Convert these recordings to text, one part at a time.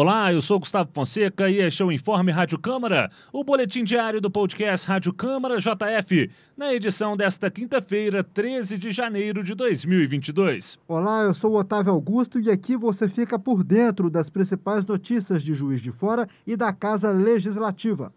Olá, eu sou Gustavo Fonseca e este é o Informe Rádio Câmara, o boletim diário do podcast Rádio Câmara JF, na edição desta quinta-feira, 13 de janeiro de 2022. Olá, eu sou Otávio Augusto e aqui você fica por dentro das principais notícias de Juiz de Fora e da Casa Legislativa.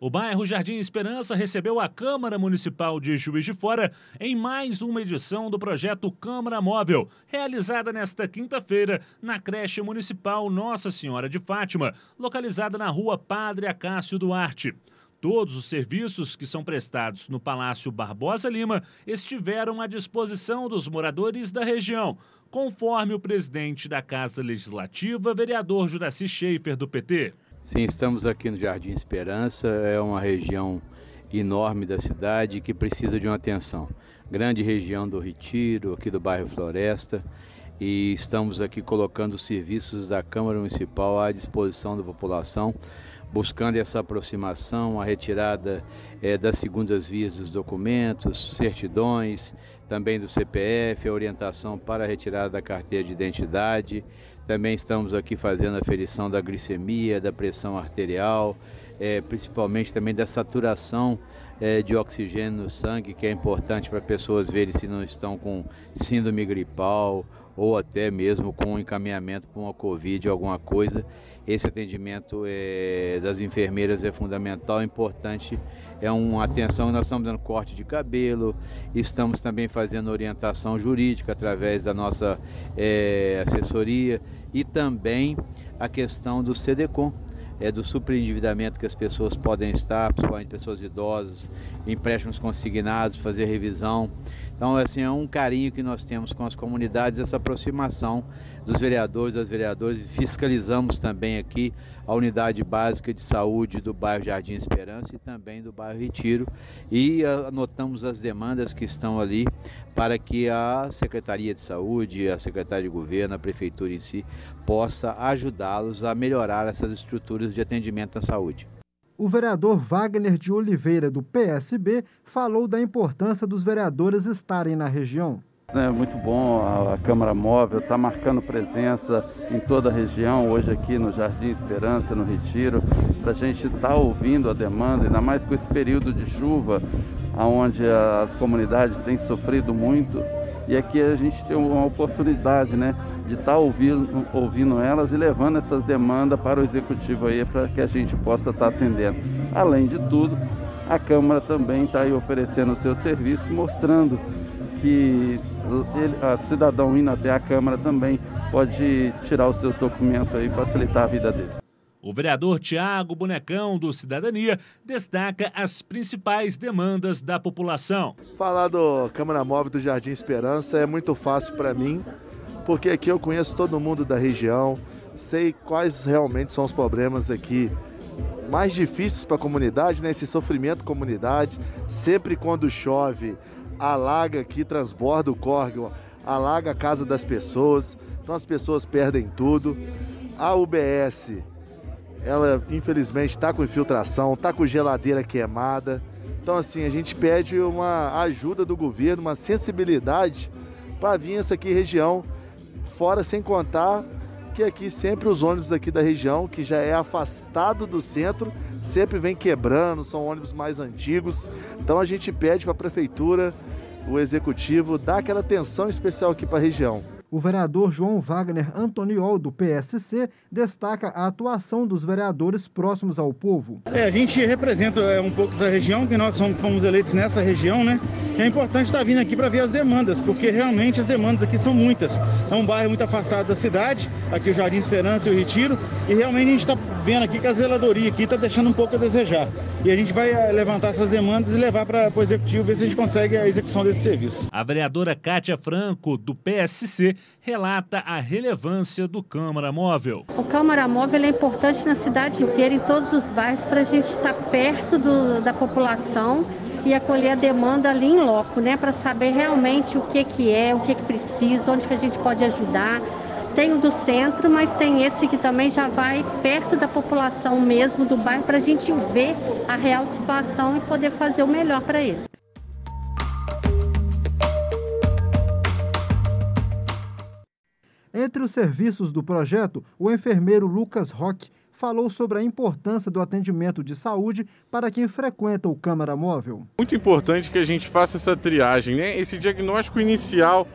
O bairro Jardim Esperança recebeu a Câmara Municipal de Juiz de Fora em mais uma edição do projeto Câmara Móvel, realizada nesta quinta-feira na creche municipal Nossa Senhora de Fátima, localizada na rua Padre Acácio Duarte. Todos os serviços que são prestados no Palácio Barbosa Lima estiveram à disposição dos moradores da região, conforme o presidente da Casa Legislativa, vereador Juraci Schaefer, do PT. Sim, estamos aqui no Jardim Esperança, é uma região enorme da cidade que precisa de uma atenção. Grande região do Retiro, aqui do bairro Floresta, e estamos aqui colocando os serviços da Câmara Municipal à disposição da população, buscando essa aproximação, a retirada é, das segundas vias dos documentos, certidões, também do CPF, a orientação para a retirada da carteira de identidade, também estamos aqui fazendo a ferição da glicemia, da pressão arterial, é, principalmente também da saturação é, de oxigênio no sangue, que é importante para pessoas verem se não estão com síndrome gripal ou até mesmo com encaminhamento para uma Covid, alguma coisa. Esse atendimento é, das enfermeiras é fundamental, importante é uma atenção. Nós estamos dando corte de cabelo, estamos também fazendo orientação jurídica através da nossa é, assessoria e também a questão do CDCOM, é, do superendividamento que as pessoas podem estar, principalmente pessoas idosas, empréstimos consignados, fazer revisão. Então, assim, é um carinho que nós temos com as comunidades, essa aproximação dos vereadores, das vereadoras. Fiscalizamos também aqui a unidade básica de saúde do bairro Jardim Esperança e também do bairro Retiro e anotamos as demandas que estão ali para que a Secretaria de Saúde, a Secretaria de Governo, a Prefeitura em si, possa ajudá-los a melhorar essas estruturas de atendimento à saúde. O vereador Wagner de Oliveira, do PSB, falou da importância dos vereadores estarem na região. É muito bom, a, Câmara Móvel está marcando presença em toda a região, hoje aqui no Jardim Esperança, no Retiro, para a gente estar tá ouvindo a demanda, ainda mais com esse período de chuva, onde as comunidades têm sofrido muito. E aqui a gente tem uma oportunidade né, de estar tá ouvindo, ouvindo elas e levando essas demandas para o executivo aí para que a gente possa estar tá atendendo. Além de tudo, a Câmara também está aí oferecendo o seu serviço, mostrando que ele, a cidadão indo até a Câmara também pode tirar os seus documentos aí e facilitar a vida deles. O vereador Tiago Bonecão, do Cidadania, destaca as principais demandas da população. Falar do Câmara Móvel do Jardim Esperança é muito fácil para mim, porque aqui eu conheço todo mundo da região, sei quais realmente são os problemas aqui mais difíceis para a comunidade, né? esse sofrimento comunidade. Sempre quando chove, alaga aqui, transborda o córrego, alaga a casa das pessoas, então as pessoas perdem tudo. A UBS ela infelizmente está com infiltração, está com geladeira queimada. Então, assim, a gente pede uma ajuda do governo, uma sensibilidade para vir essa aqui região, fora sem contar que aqui sempre os ônibus aqui da região, que já é afastado do centro, sempre vem quebrando, são ônibus mais antigos. Então a gente pede para a prefeitura, o executivo, dar aquela atenção especial aqui para a região. O vereador João Wagner Antoniol, do PSC, destaca a atuação dos vereadores próximos ao povo. É, a gente representa é, um pouco essa região, que nós fomos eleitos nessa região, né? É importante estar vindo aqui para ver as demandas, porque realmente as demandas aqui são muitas. É um bairro muito afastado da cidade, aqui o Jardim Esperança e o Retiro, e realmente a gente está vendo aqui que a zeladoria aqui está deixando um pouco a desejar. E a gente vai é, levantar essas demandas e levar para o executivo ver se a gente consegue a execução desse serviço. A vereadora Kátia Franco, do PSC, relata a relevância do Câmara Móvel. O Câmara Móvel é importante na cidade inteira, em todos os bairros, para a gente estar perto do, da população e acolher a demanda ali em loco, né? Para saber realmente o que, que é, o que, que precisa, onde que a gente pode ajudar. Tem o do centro, mas tem esse que também já vai perto da população mesmo do bairro para a gente ver a real situação e poder fazer o melhor para eles. Entre os serviços do projeto, o enfermeiro Lucas Roque falou sobre a importância do atendimento de saúde para quem frequenta o Câmara Móvel. Muito importante que a gente faça essa triagem, né? esse diagnóstico inicial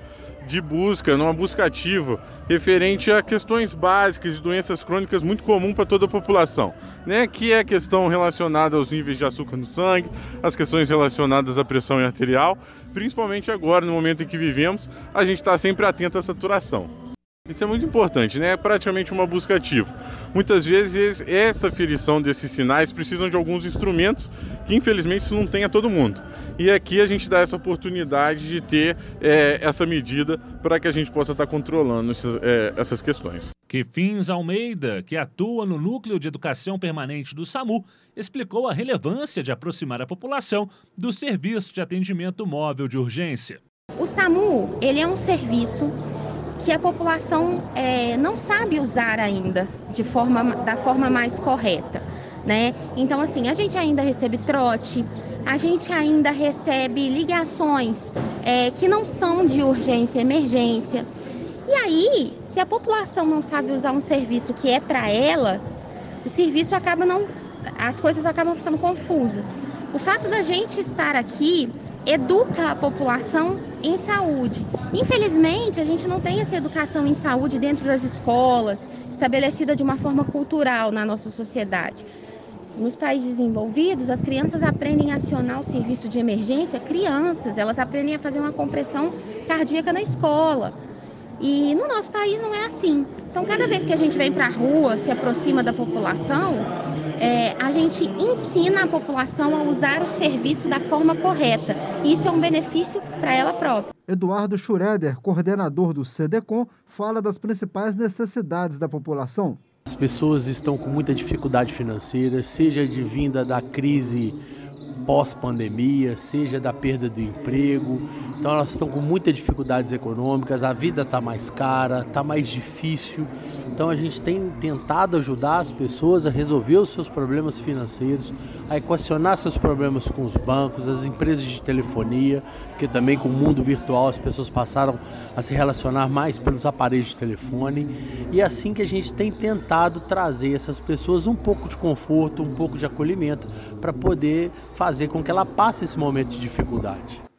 de busca, numa busca ativa, referente a questões básicas de doenças crônicas muito comum para toda a população, né? Que é a questão relacionada aos níveis de açúcar no sangue, as questões relacionadas à pressão arterial, principalmente agora, no momento em que vivemos, a gente está sempre atento à saturação. Isso é muito importante, né? É praticamente uma busca ativa. Muitas vezes essa ferição desses sinais precisam de alguns instrumentos que infelizmente isso não tem a todo mundo. E aqui a gente dá essa oportunidade de ter é, essa medida para que a gente possa estar controlando essas, é, essas questões. Kefins Almeida, que atua no Núcleo de Educação Permanente do SAMU, explicou a relevância de aproximar a população do serviço de atendimento móvel de urgência. O SAMU ele é um serviço que a população é, não sabe usar ainda de forma, da forma mais correta. Né? Então, assim, a gente ainda recebe trote, a gente ainda recebe ligações é, que não são de urgência e emergência. E aí, se a população não sabe usar um serviço que é para ela, o serviço acaba não. as coisas acabam ficando confusas. O fato da gente estar aqui educa a população em saúde. Infelizmente, a gente não tem essa educação em saúde dentro das escolas, estabelecida de uma forma cultural na nossa sociedade. Nos países desenvolvidos, as crianças aprendem a acionar o serviço de emergência, crianças, elas aprendem a fazer uma compressão cardíaca na escola. E no nosso país não é assim. Então, cada vez que a gente vem para a rua, se aproxima da população, é, a gente ensina a população a usar o serviço da forma correta. E isso é um benefício para ela própria. Eduardo Schroeder, coordenador do CDCOM, fala das principais necessidades da população. As pessoas estão com muita dificuldade financeira, seja advinda da crise pós-pandemia, seja da perda do emprego. Então elas estão com muitas dificuldades econômicas, a vida está mais cara, está mais difícil. Então a gente tem tentado ajudar as pessoas a resolver os seus problemas financeiros, a equacionar seus problemas com os bancos, as empresas de telefonia, porque também com o mundo virtual as pessoas passaram a se relacionar mais pelos aparelhos de telefone. E é assim que a gente tem tentado trazer essas pessoas um pouco de conforto, um pouco de acolhimento para poder fazer com que ela passe esse momento de dificuldade.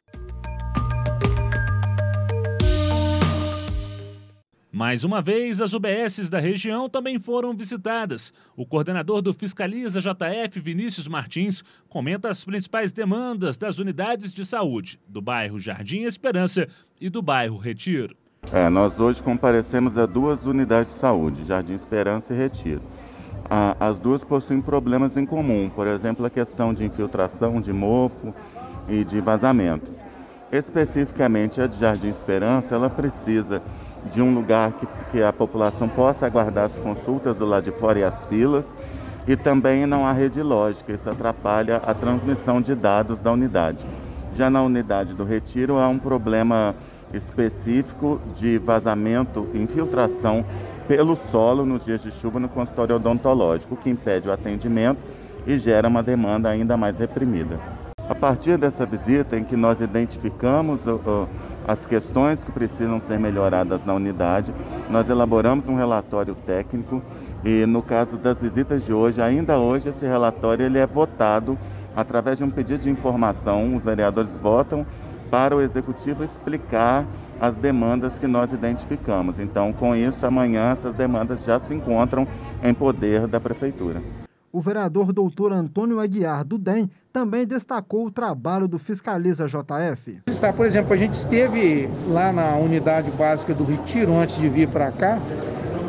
Mais uma vez, as UBSs da região também foram visitadas. O coordenador do Fiscaliza JF, Vinícius Martins, comenta as principais demandas das unidades de saúde do bairro Jardim Esperança e do bairro Retiro. É, nós hoje comparecemos a duas unidades de saúde, Jardim Esperança e Retiro. as duas possuem problemas em comum, por exemplo, a questão de infiltração de mofo e de vazamento. Especificamente a de Jardim Esperança, ela precisa de um lugar que, que a população possa aguardar as consultas do lado de fora e as filas. E também não há rede lógica, isso atrapalha a transmissão de dados da unidade. Já na unidade do retiro há um problema específico de vazamento, infiltração pelo solo nos dias de chuva no consultório odontológico, que impede o atendimento e gera uma demanda ainda mais reprimida. A partir dessa visita, em que nós identificamos as questões que precisam ser melhoradas na unidade, nós elaboramos um relatório técnico e no caso das visitas de hoje, ainda hoje esse relatório ele é votado através de um pedido de informação. Os vereadores votam para o executivo explicar as demandas que nós identificamos. Então, com isso, amanhã essas demandas já se encontram em poder da prefeitura. O vereador doutor Antônio Aguiar do DEM também destacou o trabalho do Fiscaliza JF. Por exemplo, a gente esteve lá na unidade básica do Retiro antes de vir para cá.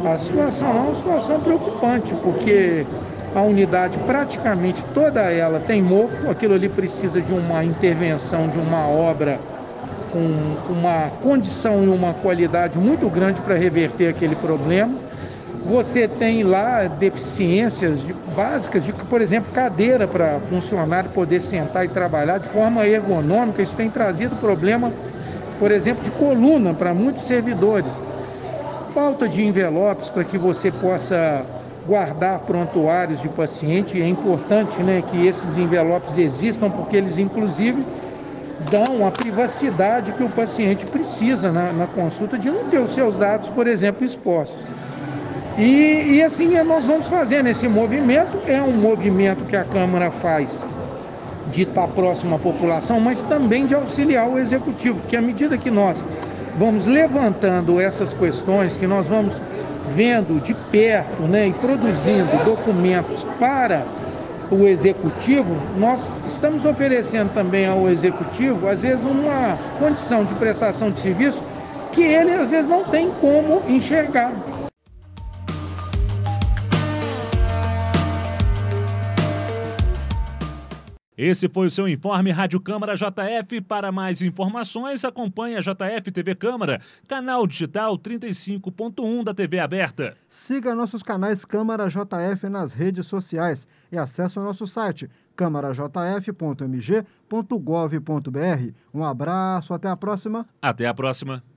A situação é uma situação preocupante, porque a unidade praticamente toda ela tem mofo, aquilo ali precisa de uma intervenção, de uma obra com uma condição e uma qualidade muito grande para reverter aquele problema. Você tem lá deficiências básicas, de, por exemplo, cadeira para funcionário poder sentar e trabalhar de forma ergonômica. Isso tem trazido problema, por exemplo, de coluna para muitos servidores. Falta de envelopes para que você possa guardar prontuários de paciente. É importante né, que esses envelopes existam, porque eles, inclusive, dão a privacidade que o paciente precisa na, na consulta de não ter os seus dados, por exemplo, expostos. E, e assim nós vamos fazendo esse movimento, é um movimento que a Câmara faz de estar próximo à população, mas também de auxiliar o executivo, porque à medida que nós vamos levantando essas questões, que nós vamos vendo de perto né, e produzindo documentos para o executivo, nós estamos oferecendo também ao executivo, às vezes, uma condição de prestação de serviço que ele, às vezes, não tem como enxergar. Esse foi o seu informe Rádio Câmara JF. Para mais informações, acompanhe a JF TV Câmara, canal digital 35.1 da TV aberta. Siga nossos canais Câmara JF nas redes sociais e acesse o nosso site câmarajf.mg.gov.br. Um abraço, até a próxima. Até a próxima.